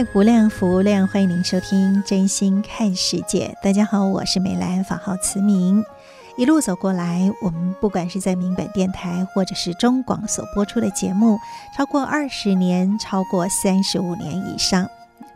爱无量，福无量，欢迎您收听《真心看世界》。大家好，我是美兰，法号慈明。一路走过来，我们不管是在民本电台或者是中广所播出的节目，超过二十年，超过三十五年以上。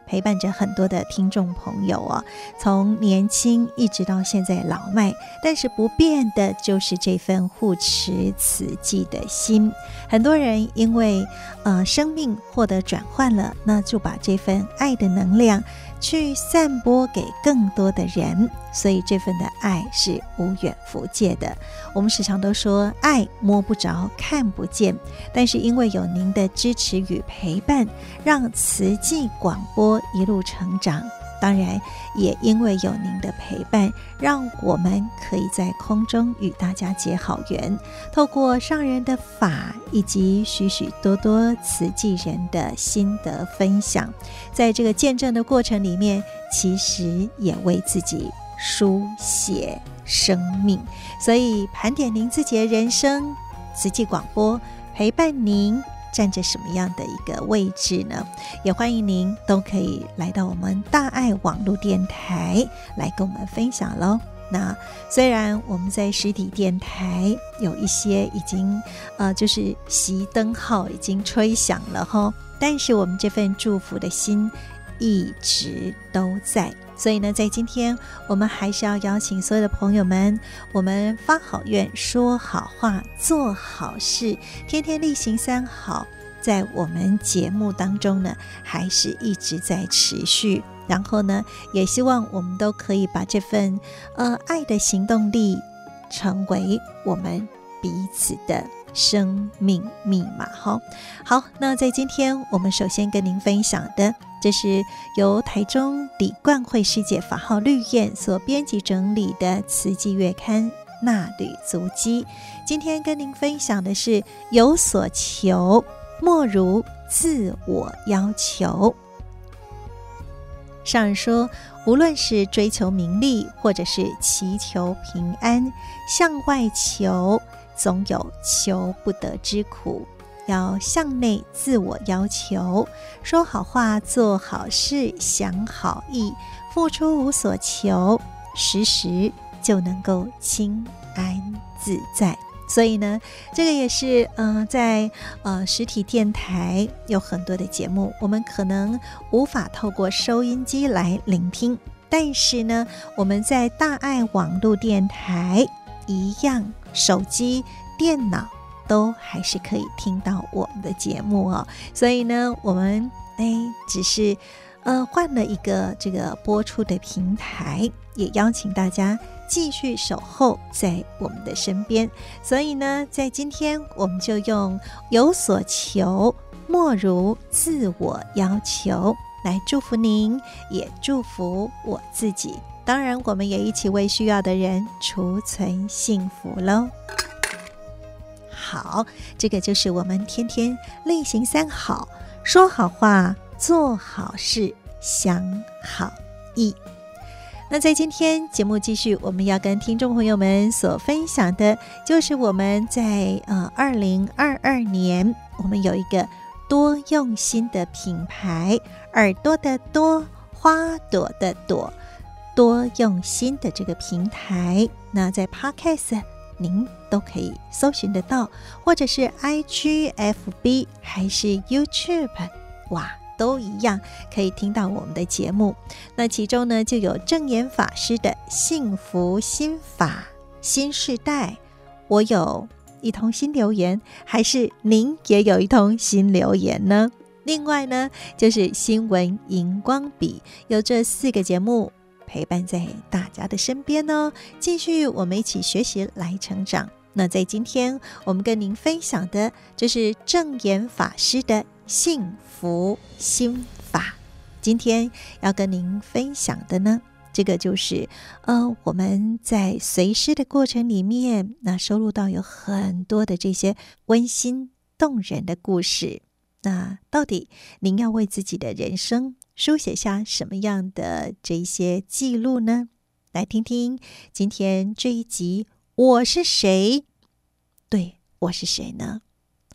陪伴着很多的听众朋友哦，从年轻一直到现在老迈，但是不变的就是这份护持慈济的心。很多人因为呃生命获得转换了，那就把这份爱的能量。去散播给更多的人，所以这份的爱是无远弗届的。我们时常都说爱摸不着、看不见，但是因为有您的支持与陪伴，让慈济广播一路成长。当然，也因为有您的陪伴，让我们可以在空中与大家结好缘。透过上人的法，以及许许多多慈济人的心得分享，在这个见证的过程里面，其实也为自己书写生命。所以，盘点您自己的人生，慈济广播陪伴您。站着什么样的一个位置呢？也欢迎您都可以来到我们大爱网络电台来跟我们分享喽。那虽然我们在实体电台有一些已经呃，就是熄灯号已经吹响了哈，但是我们这份祝福的心一直都在。所以呢，在今天我们还是要邀请所有的朋友们，我们发好愿、说好话、做好事，天天力行三好，在我们节目当中呢，还是一直在持续。然后呢，也希望我们都可以把这份呃爱的行动力，成为我们彼此的生命密码。哈，好，那在今天我们首先跟您分享的。这是由台中李冠慧师姐法号绿燕所编辑整理的《慈济月刊衲履足迹》。今天跟您分享的是“有所求，莫如自我要求”。上人说，无论是追求名利，或者是祈求平安，向外求，总有求不得之苦。要向内自我要求，说好话，做好事，想好意，付出无所求，时时就能够心安自在。所以呢，这个也是嗯、在呃实体电台有很多的节目，我们可能无法透过收音机来聆听，但是呢，我们在大爱网络电台一样，手机、电脑。都还是可以听到我们的节目哦，所以呢，我们哎，只是呃换了一个这个播出的平台，也邀请大家继续守候在我们的身边。所以呢，在今天我们就用有所求，莫如自我要求来祝福您，也祝福我自己。当然，我们也一起为需要的人储存幸福喽。好，这个就是我们天天力行三好，说好话，做好事，想好意。那在今天节目继续，我们要跟听众朋友们所分享的，就是我们在呃二零二二年，我们有一个多用心的品牌，耳朵的多，花朵的朵，多用心的这个平台。那在 Podcast。您都可以搜寻得到，或者是 IG、FB 还是 YouTube，哇，都一样可以听到我们的节目。那其中呢，就有证严法师的幸福心法新世代。我有一通新留言，还是您也有一通新留言呢？另外呢，就是新闻荧光笔，有这四个节目陪伴在大家的身边呢，继续我们一起学习来成长。那在今天我们跟您分享的，就是证言法师的幸福心法。今天要跟您分享的呢，这个就是呃，我们在随师的过程里面，那收录到有很多的这些温馨动人的故事。那到底您要为自己的人生书写下什么样的这些记录呢？来听听今天这一集，我是谁？对，我是谁呢？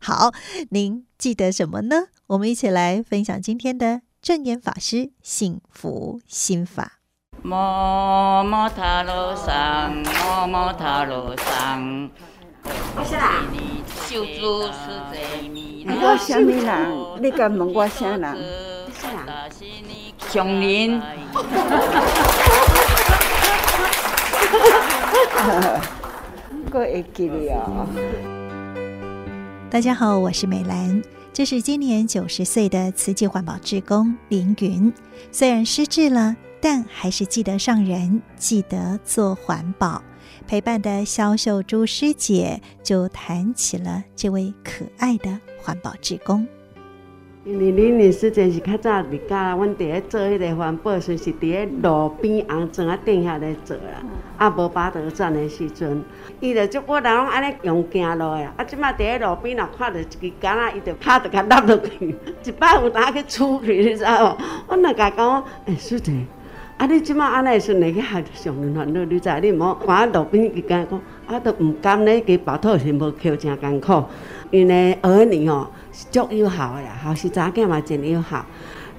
好，您记得什么呢？我们一起来分享今天的正念法师幸福心法。摩摩塔罗桑，摩摩塔罗桑。我是啦，秀珠是谁？我什么人？你敢问我啥人？是啦，熊林。我会记得哦。大家好，我是美兰，这是今年九十岁的慈济环保志工林云。虽然失智了，但还是记得上人，记得做环保。陪伴的萧秀珠师姐就谈起了这位可爱的环保志工。因为玲玲师姐是较早离家，阮伫咧做迄个环保，时是伫咧路边红砖啊顶下咧做啦。啊，无巴德站的时阵，伊就足我人拢安尼用行路的。啊，即摆伫咧路边若看到一支杆仔，伊就拍着甲落落去。一摆有当去处去，你知无？我若甲讲，哎、欸，师姐。啊！你即摆安尼顺利去学上人烦恼，你知？你毋好看路边一间讲，啊，都毋甘咧，加包土是无扣诚艰苦。因为儿女吼是足有效的啦，后是查囝嘛真有效。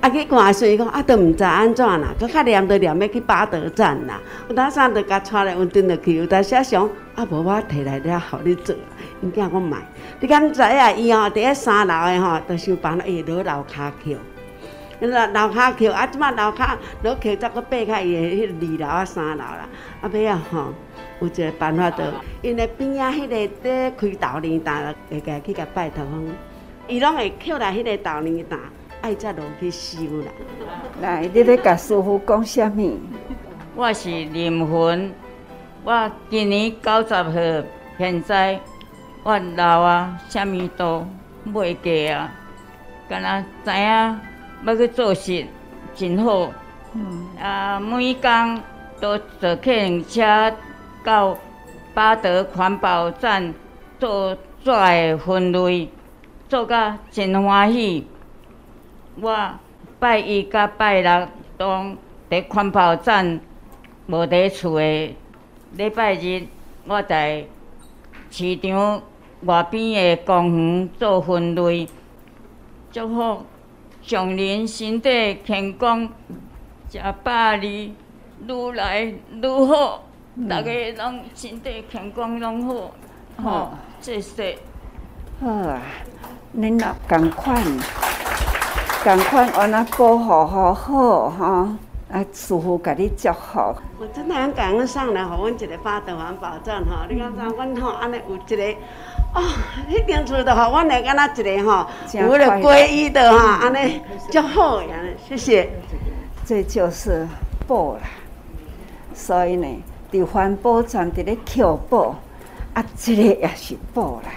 啊，去看时伊讲，啊，都毋知安怎啦，搁较念着念要去巴德站啦。有当时就甲带来运转落去，有当时想，啊，无我摕来了，互你做。因囝讲买，你敢知啊？伊吼伫咧三楼的吼，都想办法伊落楼骹扣。那楼骹扣，啊，即马楼骹落扣，再搁爬开伊个迄二楼啊、三楼啦。啊，尾啊吼，有一个办法，就因为边仔迄个咧开豆泥担，会家去甲拜托。伊拢会捡来迄个豆泥担，爱则落去收啦。来，你咧甲师傅讲啥物？我是林芬，我今年九十岁，现在我老啊，啥物都袂记啊，敢若知影。要去做事，真好。嗯、啊，每天都坐客运车到巴德环保站做纸的分类，做甲真欢喜。我拜一甲拜六都伫环保站无伫厝的。礼拜日我在市场外边的公园做分类，就好。上人身体健康，食饱哩愈来愈好，逐个拢身体健康拢好，好谢谢。好啊，恁若共款，共款安那保护好好哈，啊，师傅甲你祝福。我真的很感恩上来，互阮一个八德环保站哈，你看咱阮吼安尼有一个。哦，迄间厝都互阮来敢若一个吼，有了皈依的哈，安尼祝好呀，谢谢。这就是报啦，所以呢，伫环保站伫咧求报，啊，这个也是报啦。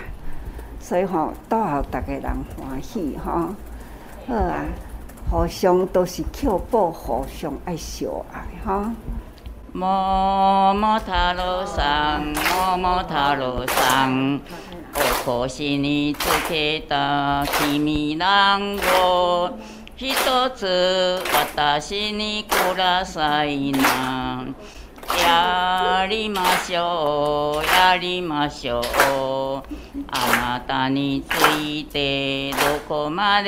所以吼，到后大家人欢喜哈，好啊，互相都是求宝，互相爱相爱哈。摩摩他罗桑，摩摩他罗桑。可惜你只给的提米兰我，一多次我达西尼古拉塞纳，亚里马修亚里马修，阿玛达尼子伊德罗科玛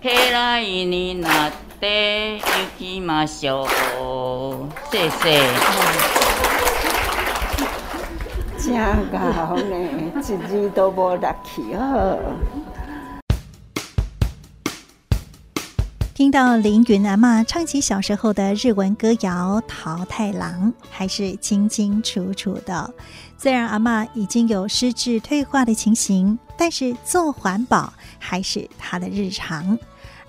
德莫，克拉伊尼纳德尤基马修，谢谢。真好呢，一字都无落去哦。听到凌云阿嬷唱起小时候的日文歌谣《桃太郎》，还是清清楚楚的。虽然阿嬷已经有失智退化的情形，但是做环保还是他的日常。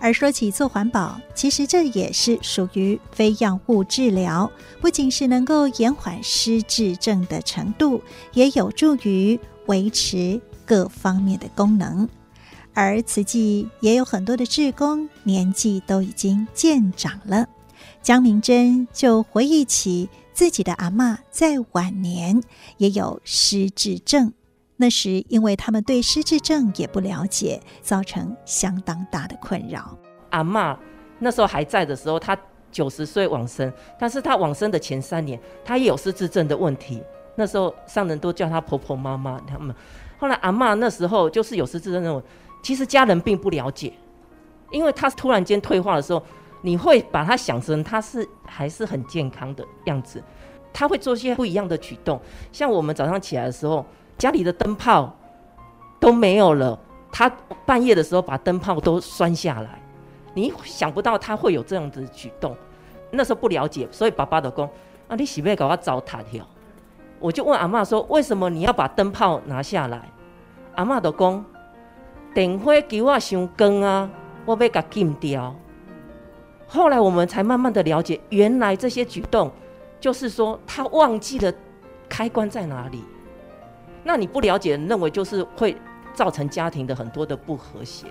而说起做环保，其实这也是属于非药物治疗，不仅是能够延缓失智症的程度，也有助于维持各方面的功能。而慈济也有很多的志工，年纪都已经渐长了。江明珍就回忆起自己的阿嬷在晚年也有失智症，那时因为他们对失智症也不了解，造成相当大的困扰。阿嬷那时候还在的时候，她九十岁往生，但是她往生的前三年，她也有失智症的问题。那时候上人都叫她婆婆妈妈他们。后来阿嬷那时候就是有失智症那种。其实家人并不了解，因为她突然间退化的时候，你会把她想成她是还是很健康的样子，他会做些不一样的举动。像我们早上起来的时候，家里的灯泡都没有了，他半夜的时候把灯泡都关下来，你想不到他会有这样的举动。那时候不了解，所以爸爸的讲啊，你是不是搞我糟蹋掉？我就问阿嬷说，为什么你要把灯泡拿下来？阿嬷的讲。电火给我伤光啊！我被它禁掉。后来我们才慢慢的了解，原来这些举动就是说他忘记了开关在哪里。那你不了解，认为就是会造成家庭的很多的不和谐，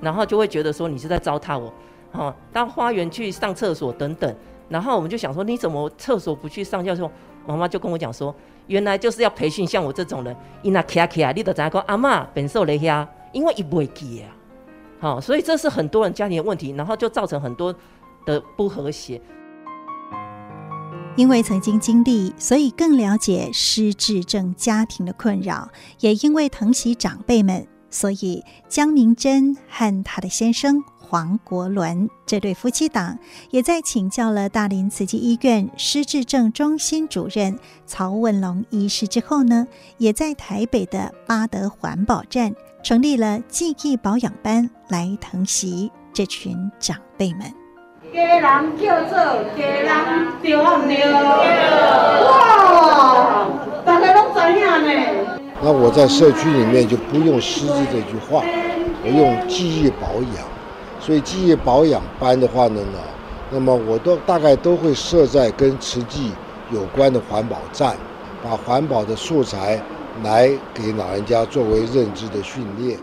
然后就会觉得说你是在糟蹋我。啊，到花园去上厕所等等，然后我们就想说你怎么厕所不去上？教授妈妈就跟我讲说，原来就是要培训像我这种人，伊那卡卡，你都知讲阿嬷本受雷呀。因为伊不会记啊，好，所以这是很多人家庭的问题，然后就造成很多的不和谐。因为曾经经历，所以更了解失智症家庭的困扰。也因为疼惜长辈们，所以江明珍和她的先生黄国伦这对夫妻档，也在请教了大林慈济医院失智症中心主任曹文龙医师之后呢，也在台北的八德环保站。成立了记忆保养班来疼惜这群长辈们。家人叫做家人对不对？哇，大家都知影呢。那我在社区里面就不用失智这句话，我用记忆保养。所以记忆保养班的话呢，那么我都大概都会设在跟慈济有关的环保站，把环保的素材。来给老人家作为认知的训练。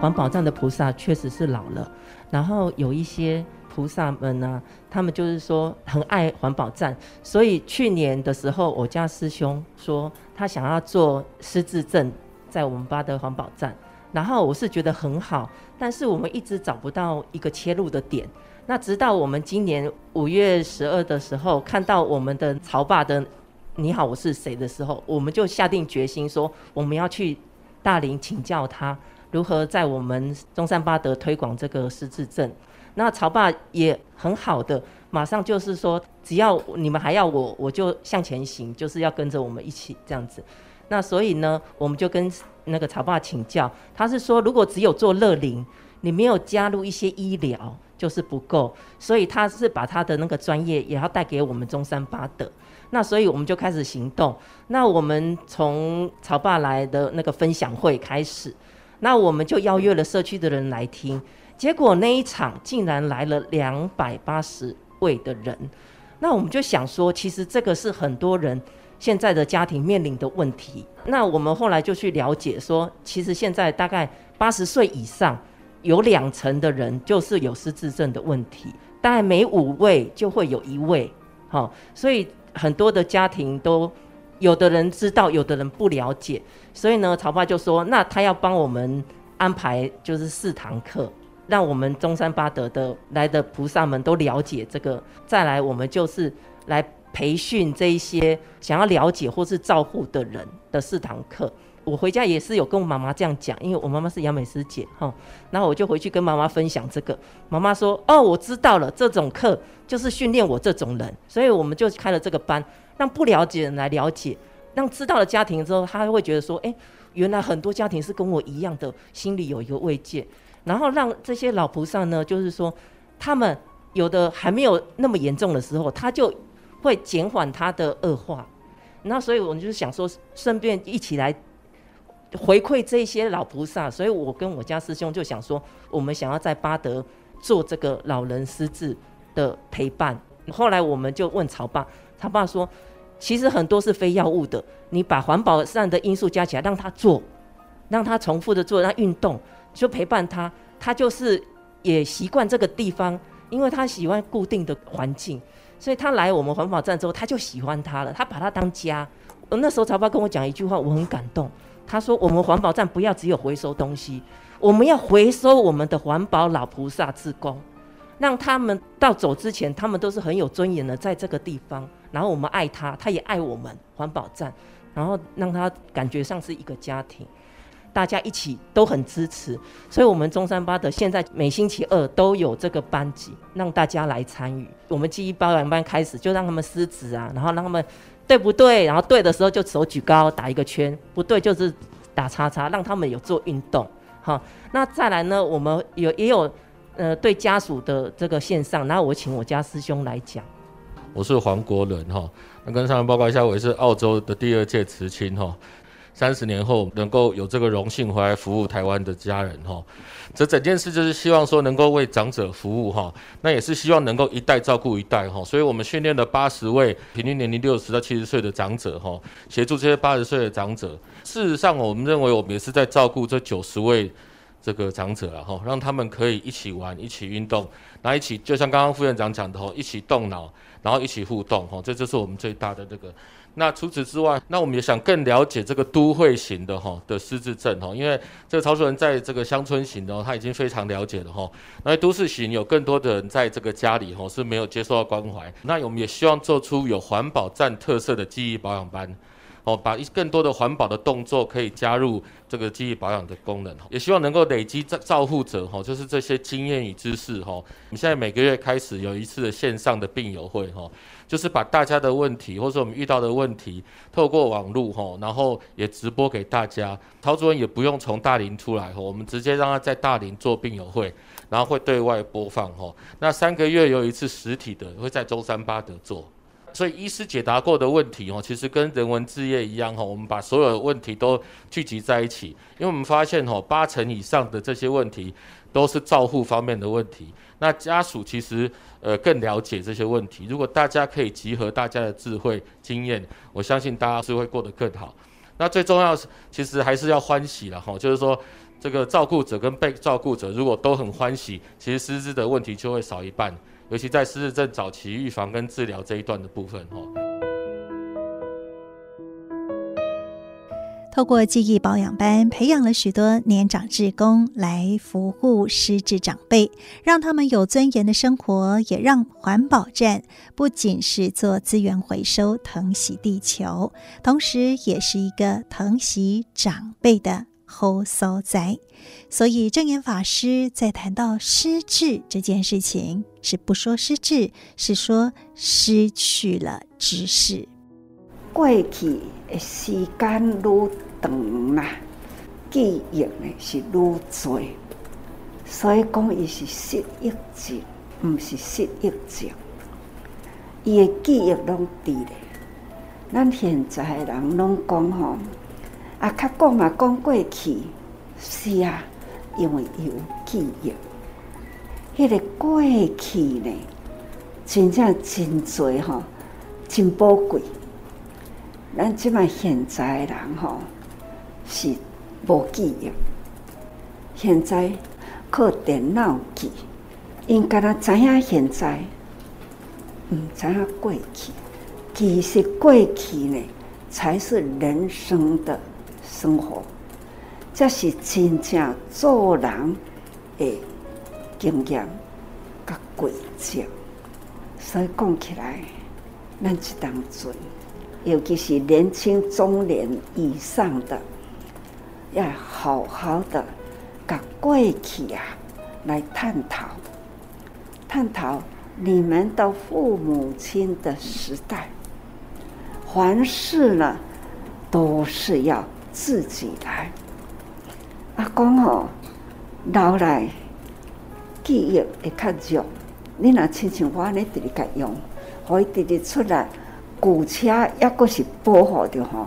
环保站的菩萨确实是老了，然后有一些菩萨们呢，他们就是说很爱环保站，所以去年的时候，我家师兄说他想要做失智症，在我们八德环保站，然后我是觉得很好，但是我们一直找不到一个切入的点。那直到我们今年五月十二的时候，看到我们的曹爸的。你好，我是谁的时候，我们就下定决心说，我们要去大林请教他如何在我们中山八德推广这个失智症。那曹爸也很好的，马上就是说，只要你们还要我，我就向前行，就是要跟着我们一起这样子。那所以呢，我们就跟那个曹爸请教，他是说，如果只有做乐龄，你没有加入一些医疗，就是不够。所以他是把他的那个专业也要带给我们中山八德。那所以我们就开始行动。那我们从曹爸来的那个分享会开始，那我们就邀约了社区的人来听。结果那一场竟然来了两百八十位的人。那我们就想说，其实这个是很多人现在的家庭面临的问题。那我们后来就去了解说，其实现在大概八十岁以上有两成的人就是有失智症的问题，大概每五位就会有一位。好，所以。很多的家庭都，有的人知道，有的人不了解，所以呢，曹爸就说，那他要帮我们安排就是四堂课，让我们中山八德的来的菩萨们都了解这个，再来我们就是来培训这一些想要了解或是照护的人的四堂课。我回家也是有跟我妈妈这样讲，因为我妈妈是杨美师姐哈，然后我就回去跟妈妈分享这个。妈妈说：“哦，我知道了，这种课就是训练我这种人，所以我们就开了这个班，让不了解的人来了解，让知道了家庭之后，他会觉得说：哎，原来很多家庭是跟我一样的，心里有一个慰藉。然后让这些老菩萨呢，就是说他们有的还没有那么严重的时候，他就会减缓他的恶化。那所以我们就是想说，顺便一起来回馈这些老菩萨。所以我跟我家师兄就想说，我们想要在巴德做这个老人失智的陪伴。后来我们就问曹爸，他爸说，其实很多是非药物的，你把环保上的因素加起来，让他做，让他重复的做，让他运动，就陪伴他，他就是也习惯这个地方，因为他喜欢固定的环境，所以他来我们环保站之后，他就喜欢他了，他把他当家。我那时候曹爸跟我讲一句话，我很感动，他说我们环保站不要只有回收东西，我们要回收我们的环保老菩萨志工。让他们到走之前，他们都是很有尊严的，在这个地方。然后我们爱他，他也爱我们环保站，然后让他感觉像是一个家庭，大家一起都很支持。所以，我们中山八德现在每星期二都有这个班级，让大家来参与。我们记忆包养班开始就让他们撕纸啊，然后让他们对不对，然后对的时候就手举高打一个圈，不对就是打叉叉，让他们有做运动。好，那再来呢，我们有也有。呃，对家属的这个线上，然后我请我家师兄来讲。我是黄国伦哈，那跟上面报告一下，我也是澳洲的第二届慈亲哈，三十年后能够有这个荣幸回来服务台湾的家人哈，这整件事就是希望说能够为长者服务哈，那也是希望能够一代照顾一代哈，所以我们训练了八十位平均年龄六十到七十岁的长者哈，协助这些八十岁的长者。事实上，我们认为我们也是在照顾这九十位。这个长者了哈，让他们可以一起玩，一起运动，然后一起，就像刚刚副院长讲的哈，一起动脑，然后一起互动哈，这就是我们最大的这个。那除此之外，那我们也想更了解这个都会型的哈的失智症哈，因为这个曹主任在这个乡村型的他已经非常了解了哈。那都市型有更多的人在这个家里哈是没有接受到关怀，那我们也希望做出有环保站特色的记忆保养班。哦，把一更多的环保的动作可以加入这个记忆保养的功能，也希望能够累积照照护者哈，就是这些经验与知识哈。我们现在每个月开始有一次的线上的病友会哈，就是把大家的问题或者我们遇到的问题透过网络哈，然后也直播给大家。陶主任也不用从大林出来哈，我们直接让他在大林做病友会，然后会对外播放哈。那三个月有一次实体的会在中山八德做。所以医师解答过的问题哦，其实跟人文置业一样哈，我们把所有的问题都聚集在一起，因为我们发现哈，八成以上的这些问题都是照护方面的问题。那家属其实呃更了解这些问题。如果大家可以集合大家的智慧经验，我相信大家是会过得更好。那最重要是，其实还是要欢喜了哈，就是说这个照顾者跟被照顾者如果都很欢喜，其实失智的问题就会少一半。尤其在失智症早期预防跟治疗这一段的部分，哈。透过记忆保养班，培养了许多年长志工来服务失智长辈，让他们有尊严的生活，也让环保站不仅是做资源回收、疼惜地球，同时也是一个疼惜长辈的好所在。所以证严法师在谈到失智这件事情，是不说失智，是说失去了知识。过去的时间愈长啦，记忆呢是愈多，所以讲伊是失忆症，毋是失忆症。伊的记忆拢伫咧，咱现在人拢讲吼，啊，较讲嘛讲过去，是啊。因为有记忆，迄、个过去呢，真正真多吼，真宝贵。咱即摆现在人吼是无记忆，现在靠电脑记，因敢若知影现在，毋知影过去。其实过去呢，才是人生的生活。这是真正做人的经验甲轨迹，所以讲起来，咱一当尊，尤其是年轻中年以上的，要好好的甲过去啊来探讨，探讨你们的父母亲的时代，凡事呢都是要自己来。阿公吼，老来记忆会较弱。你若亲像我安尼直直甲用，互伊直直出来，旧车抑阁是保护着吼，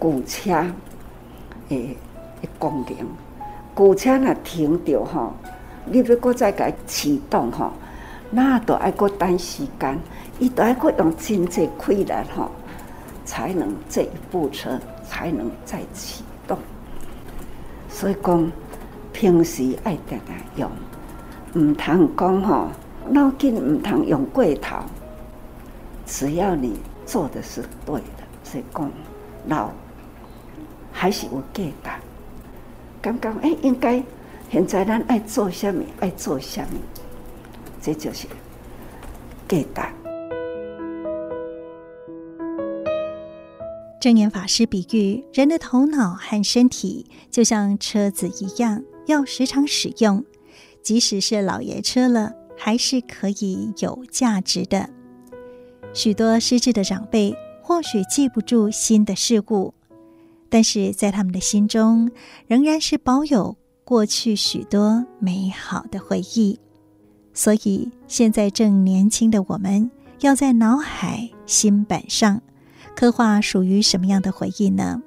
旧车诶诶功能。旧车若停着吼，你要阁再甲伊启动吼，那都爱阁等时间，伊都爱阁用真济气力吼，才能这一部车才能再启动。所以讲，平时爱定定用，毋通讲吼。脑筋唔通用过头，只要你做的是对的，所以讲老还是有价值。刚刚哎，应该现在咱爱做什么，爱做什么，这就是价值。证严法师比喻人的头脑和身体就像车子一样，要时常使用，即使是老爷车了。还是可以有价值的。许多失智的长辈或许记不住新的事物，但是在他们的心中，仍然是保有过去许多美好的回忆。所以，现在正年轻的我们，要在脑海、心板上刻画属于什么样的回忆呢？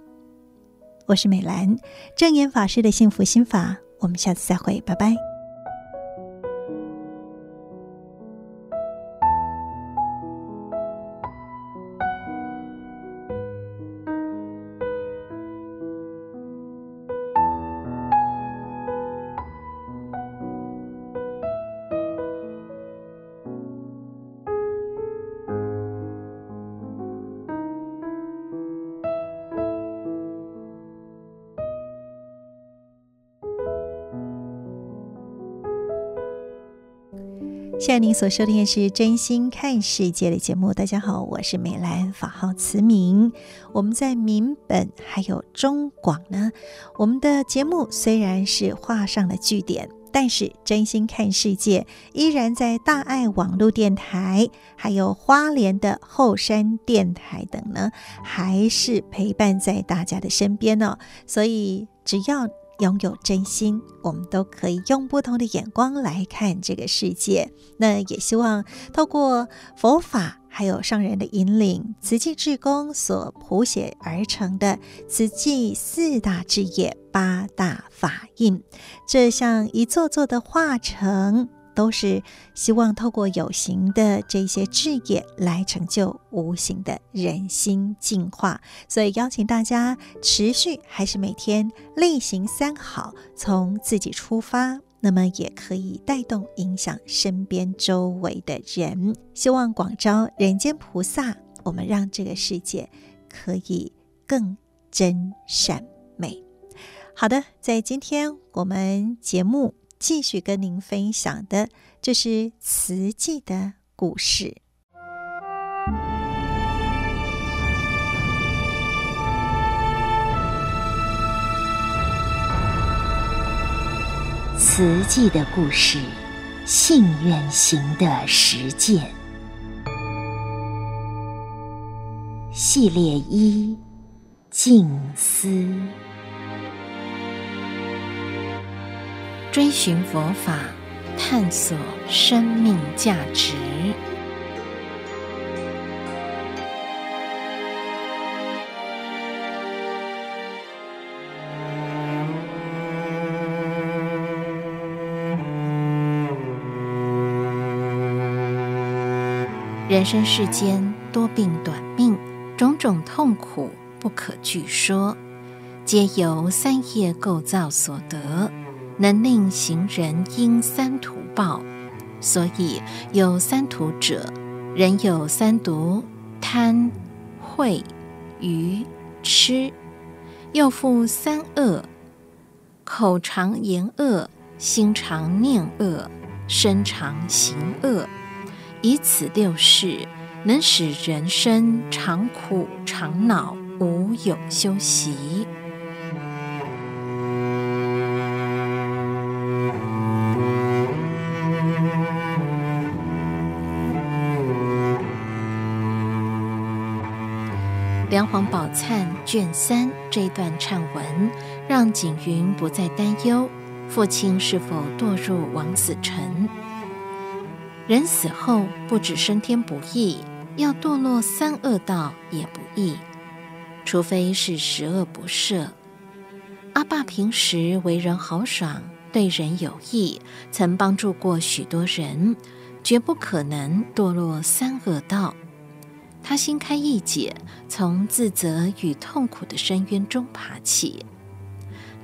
我是美兰，正言法师的幸福心法，我们下次再会，拜拜。现在您所收听的是《真心看世界》的节目。大家好，我是美兰，法号慈明。我们在民本还有中广呢。我们的节目虽然是画上了句点，但是《真心看世界》依然在大爱网络电台，还有花莲的后山电台等呢，还是陪伴在大家的身边哦。所以只要拥有真心，我们都可以用不同的眼光来看这个世界。那也希望透过佛法，还有上人的引领，慈济志工所谱写而成的慈济四大志业、八大法印，这像一座座的化城。都是希望透过有形的这些志业来成就无形的人心净化，所以邀请大家持续还是每天例行三好，从自己出发，那么也可以带动影响身边周围的人，希望广招人间菩萨，我们让这个世界可以更真善美。好的，在今天我们节目。继续跟您分享的，这是慈济的故事。慈济的故事，信愿行的实践。系列一：静思。追寻佛法，探索生命价值。人生世间多病短命，种种痛苦不可具说，皆由三业构造所得。能令行人因三途报，所以有三途者，人有三毒：贪、恚、愚、痴。又复三恶：口常言恶，心常念恶，身常行恶。以此六事，能使人生常苦常恼，无有休息。《梁皇宝忏》卷三这一段忏文，让景云不再担忧，父亲是否堕入枉死城。人死后不止升天不易，要堕落三恶道也不易，除非是十恶不赦。阿爸平时为人豪爽，对人有益，曾帮助过许多人，绝不可能堕落三恶道。他心开意解，从自责与痛苦的深渊中爬起。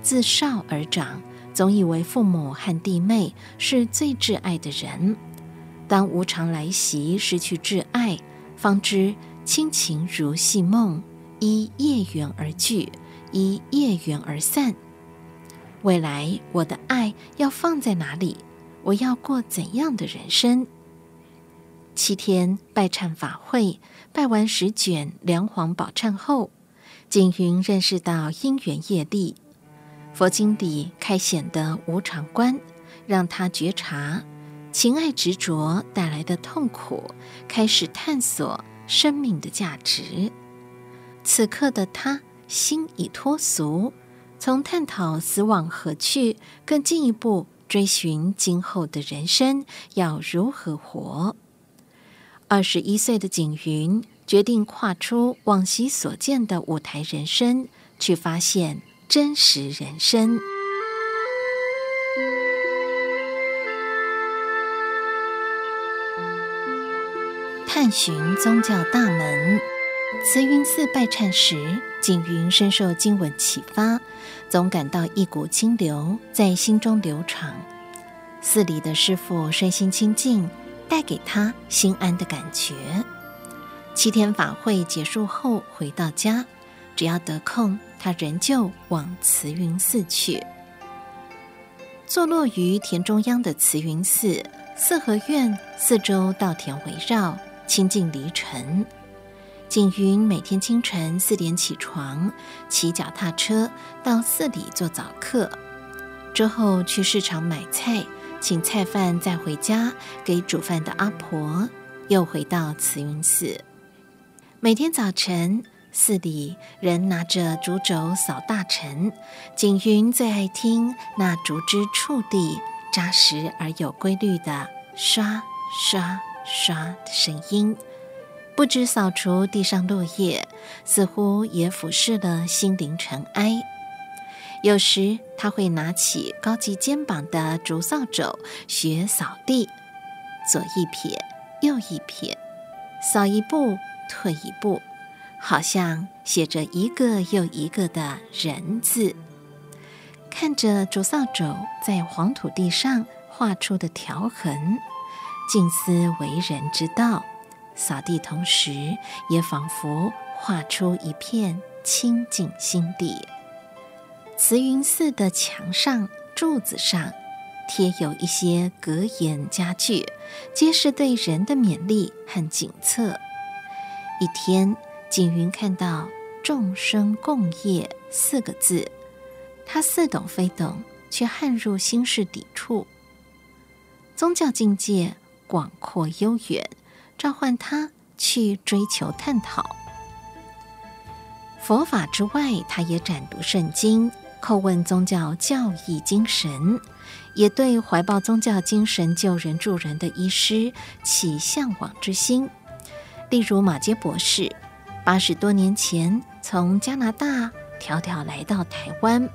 自少而长，总以为父母和弟妹是最挚爱的人。当无常来袭，失去挚爱，方知亲情如戏梦，依业缘而聚，依业缘而散。未来我的爱要放在哪里？我要过怎样的人生？七天拜忏法会，拜完十卷梁皇宝忏后，景云认识到因缘业力，佛经里开显的无常观，让他觉察情爱执着带来的痛苦，开始探索生命的价值。此刻的他心已脱俗。从探讨死往何去，更进一步追寻今后的人生要如何活。二十一岁的景云决定跨出往昔所见的舞台人生，去发现真实人生。探寻宗教大门，慈云寺拜忏时，景云深受经文启发。总感到一股清流在心中流淌，寺里的师父身心清净，带给他心安的感觉。七天法会结束后回到家，只要得空，他仍旧往慈云寺去。坐落于田中央的慈云寺，四合院四周稻田围绕，清净离尘。景云每天清晨四点起床，骑脚踏车到寺里做早课，之后去市场买菜，请菜贩再回家给煮饭的阿婆，又回到慈云寺。每天早晨，寺里人拿着竹帚扫大尘，景云最爱听那竹枝触地扎实而有规律的刷刷刷的声音。不止扫除地上落叶，似乎也俯视了心灵尘埃。有时他会拿起高级肩膀的竹扫帚学扫地，左一撇，右一撇，扫一步，退一步，好像写着一个又一个的人字。看着竹扫帚在黄土地上画出的条痕，静思为人之道。扫地同时，也仿佛画出一片清净心地。慈云寺的墙上、柱子上贴有一些格言佳句，皆是对人的勉励和警策。一天，景云看到“众生共业”四个字，他似懂非懂，却撼入心事抵触。宗教境界广阔悠远。召唤他去追求探讨佛法之外，他也展读圣经，叩问宗教教义精神，也对怀抱宗教精神救人助人的医师起向往之心。例如马杰博士，八十多年前从加拿大迢迢来到台湾，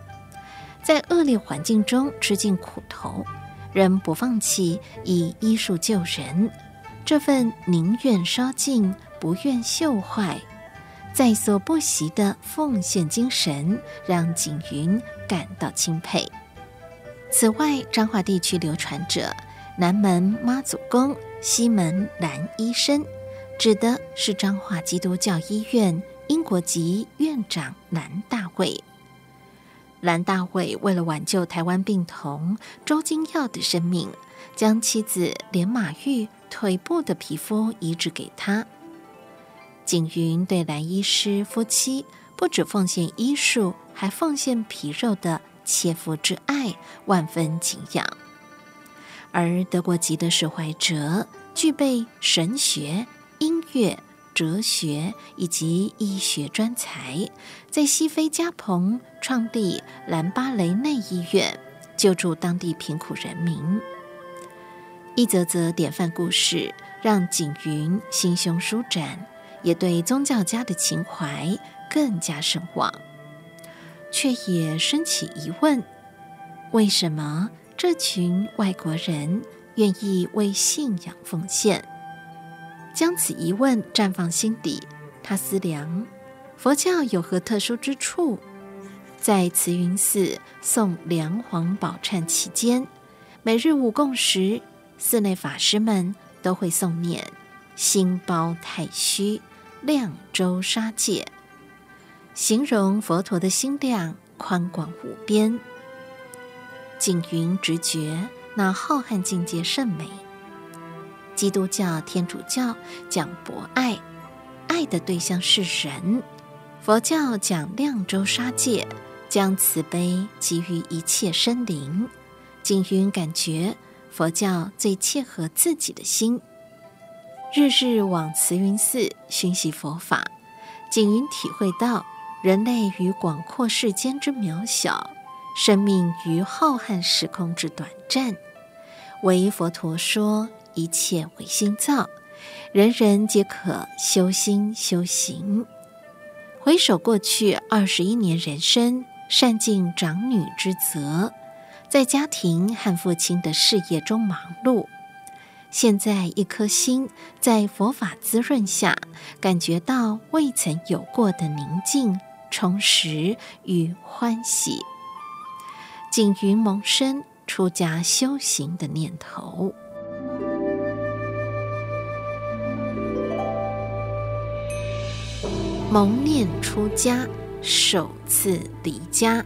在恶劣环境中吃尽苦头，仍不放弃以医术救人。这份宁愿烧尽，不愿锈坏，在所不惜的奉献精神，让景云感到钦佩。此外，彰化地区流传着南门妈祖宫，西门蓝医生，指的是彰化基督教医院英国籍院长蓝大卫。蓝大卫为了挽救台湾病童周金耀的生命，将妻子连马玉。腿部的皮肤移植给他。景云对蓝医师夫妻不止奉献医术，还奉献皮肉的切肤之爱，万分敬仰。而德国籍的史怀哲具备神学、音乐、哲学以及医学专才，在西非加蓬创立蓝巴雷内医院，救助当地贫苦人民。一则则典范故事，让景云心胸舒展，也对宗教家的情怀更加深往，却也生起疑问：为什么这群外国人愿意为信仰奉献？将此疑问绽放心底，他思量：佛教有何特殊之处？在慈云寺送梁皇宝忏期间，每日午供时，寺内法师们都会诵念“心包太虚，量州沙界”，形容佛陀的心量宽广无边。景云直觉那浩瀚境界甚美。基督教、天主教讲博爱，爱的对象是人；佛教讲量州沙界，将慈悲给予一切生灵。景云感觉。佛教最切合自己的心，日日往慈云寺熏习佛法，景云体会到人类于广阔世间之渺小，生命于浩瀚时空之短暂。唯佛陀说一切唯心造，人人皆可修心修行。回首过去二十一年人生，善尽长女之责。在家庭和父亲的事业中忙碌，现在一颗心在佛法滋润下，感觉到未曾有过的宁静、充实与欢喜。景云萌生出家修行的念头，萌念出家，首次离家。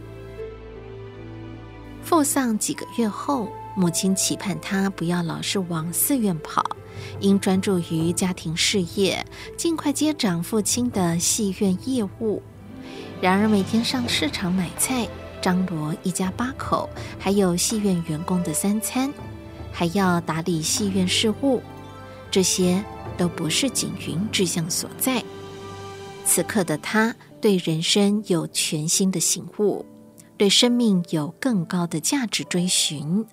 父丧几个月后，母亲期盼他不要老是往寺院跑，应专注于家庭事业，尽快接掌父亲的戏院业务。然而，每天上市场买菜，张罗一家八口，还有戏院员工的三餐，还要打理戏院事务，这些都不是景云志向所在。此刻的他，对人生有全新的醒悟。对生命有更高的价值追寻，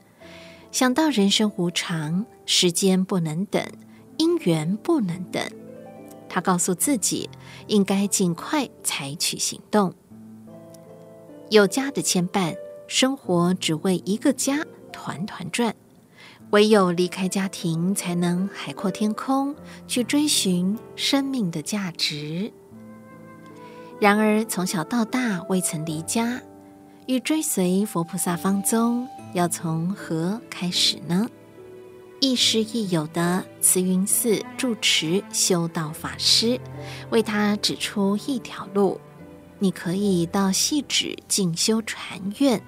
想到人生无常，时间不能等，因缘不能等，他告诉自己应该尽快采取行动。有家的牵绊，生活只为一个家团团转；唯有离开家庭，才能海阔天空，去追寻生命的价值。然而从小到大未曾离家。欲追随佛菩萨方踪，要从何开始呢？亦师亦友的慈云寺住持修道法师为他指出一条路：你可以到汐止进修禅院。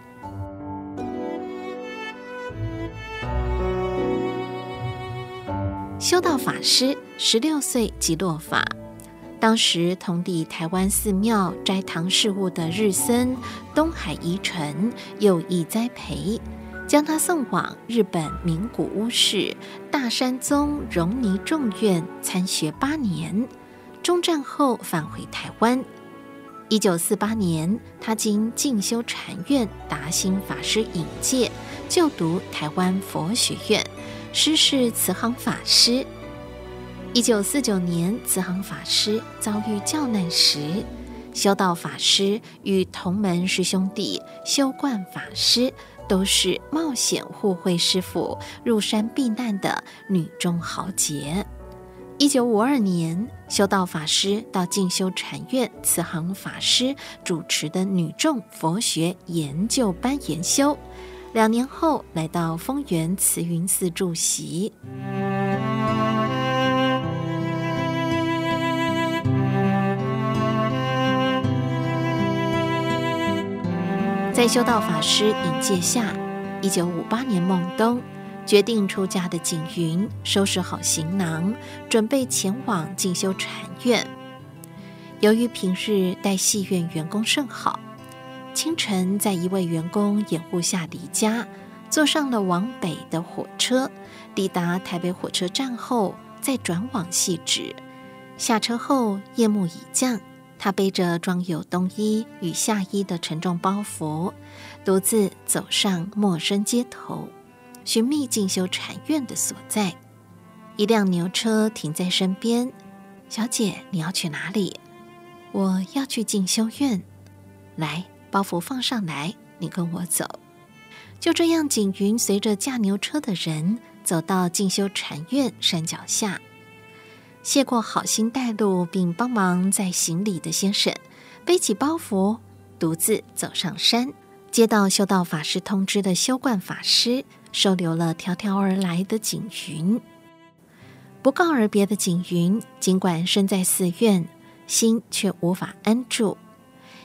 修道法师十六岁即落发。当时统领台湾寺庙斋堂事务的日僧东海遗臣有意栽培，将他送往日本名古屋市大山宗荣尼众院参学八年。中战后返回台湾。一九四八年，他经进修禅院达兴法师引荐，就读台湾佛学院，师事慈航法师。一九四九年，慈航法师遭遇教难时，修道法师与同门师兄弟修观法师都是冒险护会师傅入山避难的女中豪杰。一九五二年，修道法师到进修禅院慈航法师主持的女众佛学研究班研修，两年后来到丰原慈云寺住席。在修道法师引介下，一九五八年孟冬，决定出家的景云收拾好行囊，准备前往进修禅院。由于平日待戏院员工甚好，清晨在一位员工掩护下离家，坐上了往北的火车，抵达台北火车站后，再转往汐止。下车后夜幕已降，他背着装有冬衣与夏衣的沉重包袱，独自走上陌生街头，寻觅进修禅院的所在。一辆牛车停在身边。小姐，你要去哪里？我要去进修院。来，包袱放上来，你跟我走。就这样，景云随着驾牛车的人走到进修禅院山脚下。谢过好心带路并帮忙在行礼的先生，背起包袱，独自走上山。接到修道法师通知的修观法师，收留了迢迢而来的景云。不告而别的景云，尽管身在寺院，心却无法安住，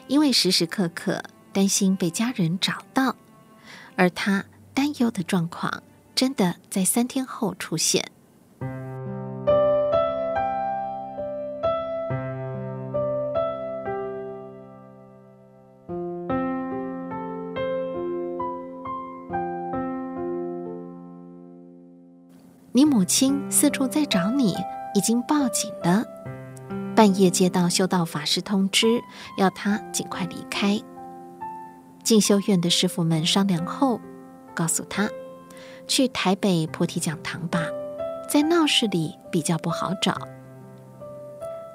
因为时时刻刻担心被家人找到，而他担忧的状况，真的在三天后出现。母亲四处在找你，已经报警了。半夜接到修道法师通知，要他尽快离开。进修院的师傅们商量后，告诉他去台北菩提讲堂吧，在闹市里比较不好找。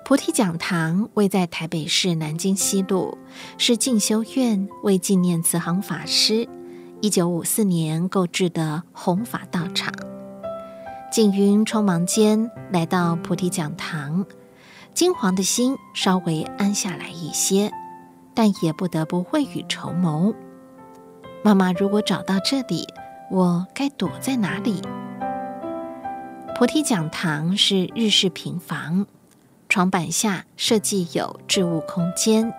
菩提讲堂位在台北市南京西路，是进修院为纪念慈航法师一九五四年购置的弘法道场。景云匆忙间来到菩提讲堂，惊惶的心稍微安下来一些，但也不得不未雨绸缪。妈妈如果找到这里，我该躲在哪里？菩提讲堂是日式平房，床板下设计有置物空间。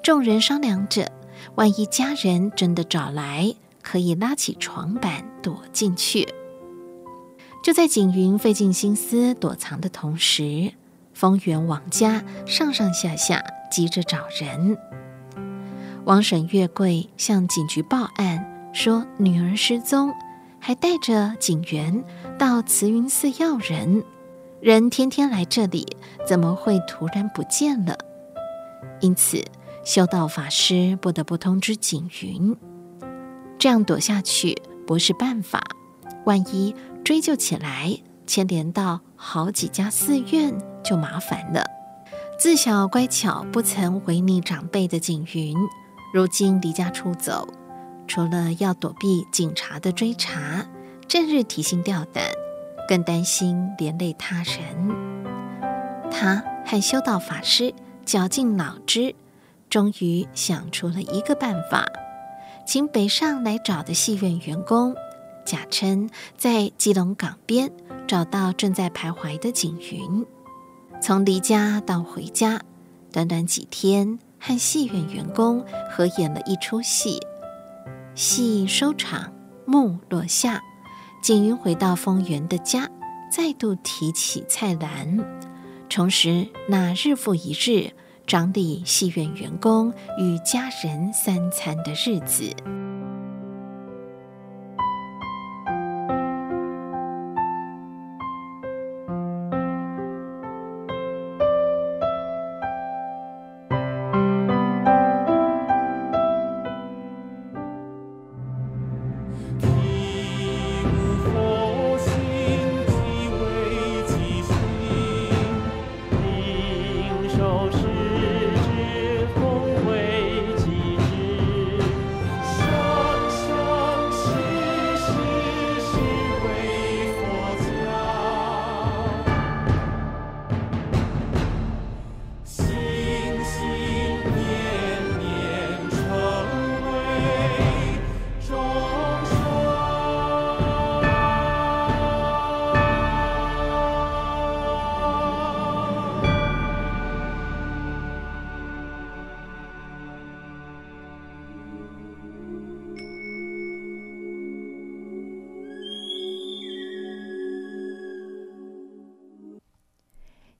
众人商量着，万一家人真的找来，可以拉起床板躲进去。就在景云费尽心思躲藏的同时，丰原王家上上下下急着找人。王婶月桂向警局报案，说女儿失踪，还带着警员到慈云寺要人。人天天来这里，怎么会突然不见了？因此，修道法师不得不通知景云，这样躲下去不是办法，万一……追究起来，牵连到好几家寺院，就麻烦了。自小乖巧，不曾违逆长辈的景云，如今离家出走，除了要躲避警察的追查，整日提心吊胆，更担心连累他人。他和修道法师绞尽脑汁，终于想出了一个办法，请北上来找的戏院员工。假称在基隆港边找到正在徘徊的景云，从离家到回家，短短几天，和戏院员工合演了一出戏。戏收场，幕落下，景云回到丰原的家，再度提起菜篮，重拾那日复一日掌理戏院员工与家人三餐的日子。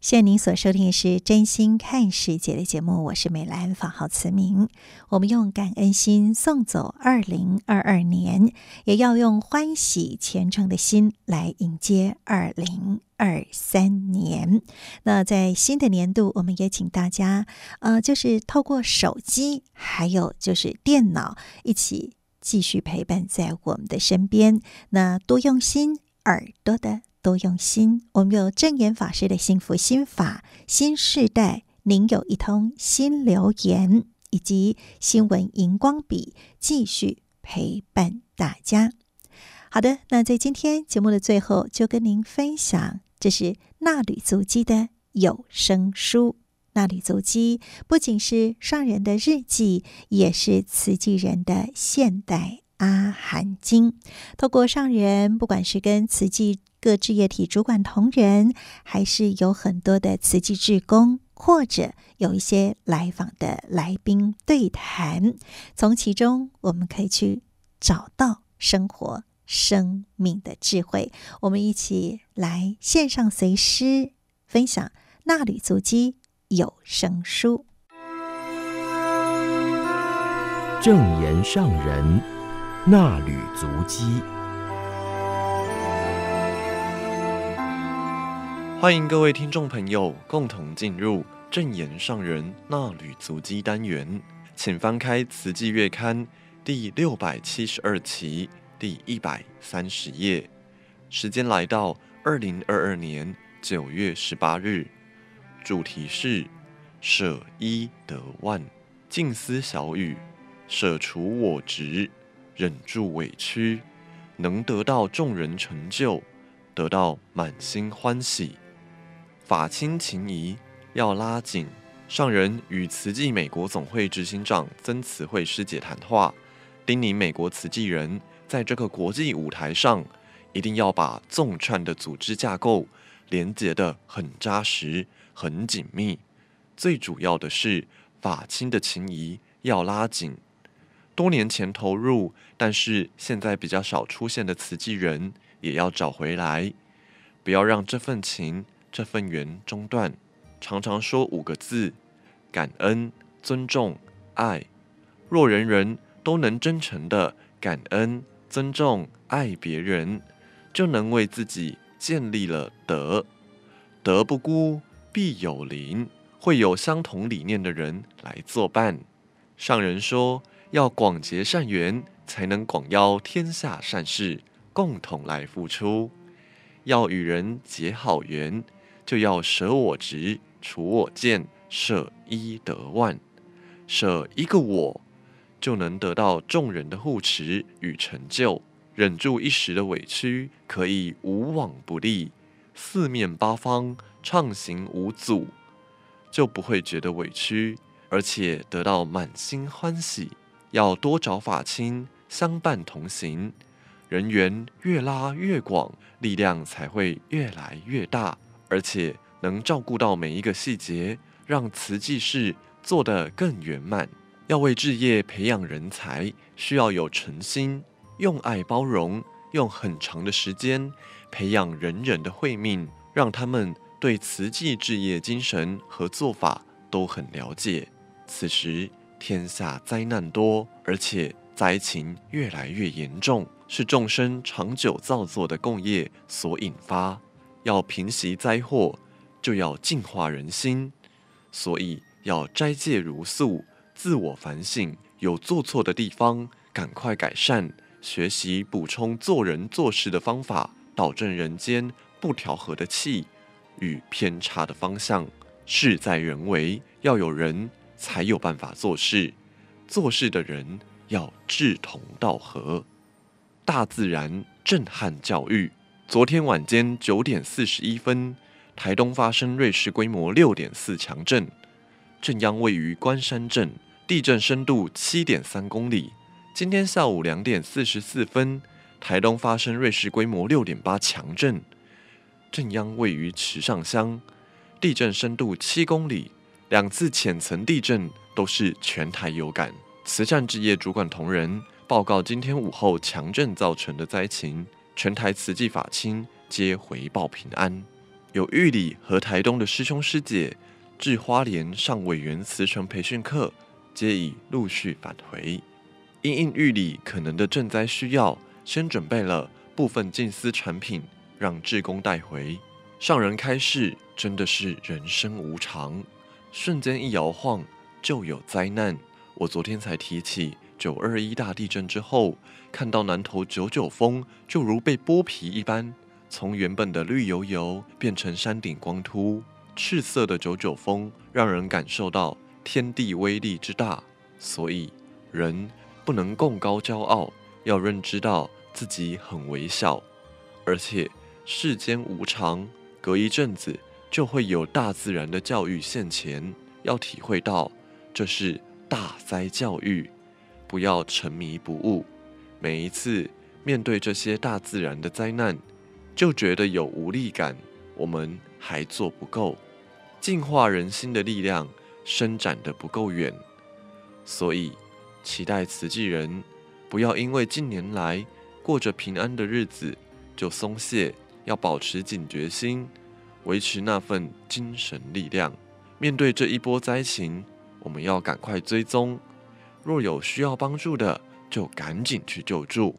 现在您所收听的是《真心看世界》的节目，我是美兰，法号慈明。我们用感恩心送走二零二二年，也要用欢喜虔诚的心来迎接二零二三年。那在新的年度，我们也请大家，呃，就是透过手机，还有就是电脑，一起继续陪伴在我们的身边。那多用心，耳朵的。多用心，我们有证严法师的幸福心法新世代，您有一通新留言，以及新闻荧光笔，继续陪伴大家。好的，那在今天节目的最后，就跟您分享，这是纳履足迹的有声书。纳履足迹不仅是上人的日记，也是慈济人的现代阿含经。透过上人，不管是跟慈济。各置业体主管同仁，还是有很多的慈济志工，或者有一些来访的来宾对谈，从其中我们可以去找到生活生命的智慧。我们一起来线上随师分享《纳履足迹》有声书，正言上人《纳履足迹》。欢迎各位听众朋友共同进入正言上人衲履足迹单元，请翻开《慈济月刊》第六百七十二期第一百三十页。时间来到二零二二年九月十八日，主题是舍一得万，静思小语，舍除我执，忍住委屈，能得到众人成就，得到满心欢喜。法亲情谊要拉紧。上人与慈济美国总会执行长曾慈惠师姐谈话，叮咛美国慈济人在这个国际舞台上，一定要把纵串的组织架构连接得很扎实、很紧密。最主要的是法亲的情谊要拉紧。多年前投入，但是现在比较少出现的慈济人，也要找回来，不要让这份情。这份缘中断，常常说五个字：感恩、尊重、爱。若人人都能真诚地感恩、尊重、爱别人，就能为自己建立了德。德不孤，必有邻，会有相同理念的人来作伴。上人说，要广结善缘，才能广邀天下善士共同来付出。要与人结好缘。就要舍我执，除我见，舍一得万，舍一个我，就能得到众人的护持与成就。忍住一时的委屈，可以无往不利，四面八方畅行无阻，就不会觉得委屈，而且得到满心欢喜。要多找法亲相伴同行，人缘越拉越广，力量才会越来越大。而且能照顾到每一个细节，让慈济事做得更圆满。要为志业培养人才，需要有诚心，用爱包容，用很长的时间培养人人的慧命，让他们对慈济志业精神和做法都很了解。此时天下灾难多，而且灾情越来越严重，是众生长久造作的共业所引发。要平息灾祸，就要净化人心，所以要斋戒如素，自我反省，有做错的地方，赶快改善，学习补充做人做事的方法，导正人间不调和的气与偏差的方向。事在人为，要有人才有办法做事，做事的人要志同道合。大自然震撼教育。昨天晚间九点四十一分，台东发生芮氏规模六点四强震，震央位于关山镇，地震深度七点三公里。今天下午两点四十四分，台东发生芮氏规模六点八强震，震央位于池上乡，地震深度七公里。两次浅层地震都是全台有感。慈善置业主管同仁报告，今天午后强震造成的灾情。全台慈济法亲皆回报平安。有玉里和台东的师兄师姐至花莲上委员慈诚培训课，皆已陆续返回。因应玉里可能的赈灾需要，先准备了部分静思产品，让志工带回。上人开示，真的是人生无常，瞬间一摇晃就有灾难。我昨天才提起九二一大地震之后，看到南投九九峰就如被剥皮一般，从原本的绿油油变成山顶光秃、赤色的九九峰，让人感受到天地威力之大。所以人不能贡高骄傲，要认知到自己很微小，而且世间无常。隔一阵子就会有大自然的教育现前，要体会到这是大灾教育，不要沉迷不悟。每一次面对这些大自然的灾难，就觉得有无力感，我们还做不够，净化人心的力量伸展的不够远，所以期待慈济人不要因为近年来过着平安的日子就松懈。要保持警觉心，维持那份精神力量。面对这一波灾情，我们要赶快追踪，若有需要帮助的，就赶紧去救助。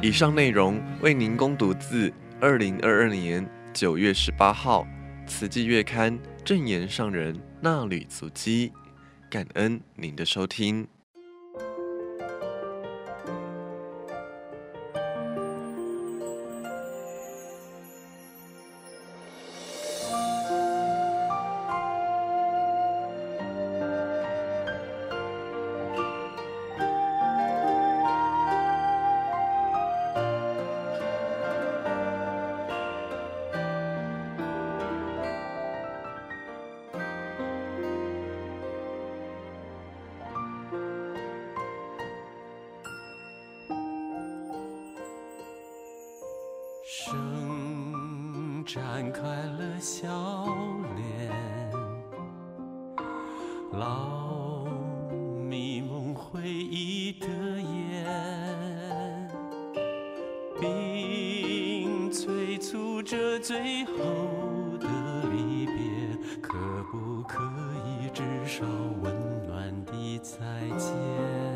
以上内容为您恭读自二零二二年九月十八号《慈济月刊》正言上人那履足迹。感恩您的收听。展开了笑脸，老迷蒙回忆的眼，冰催促着最后的离别，可不可以至少温暖的再见？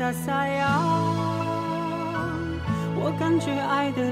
的沙哑我感觉爱的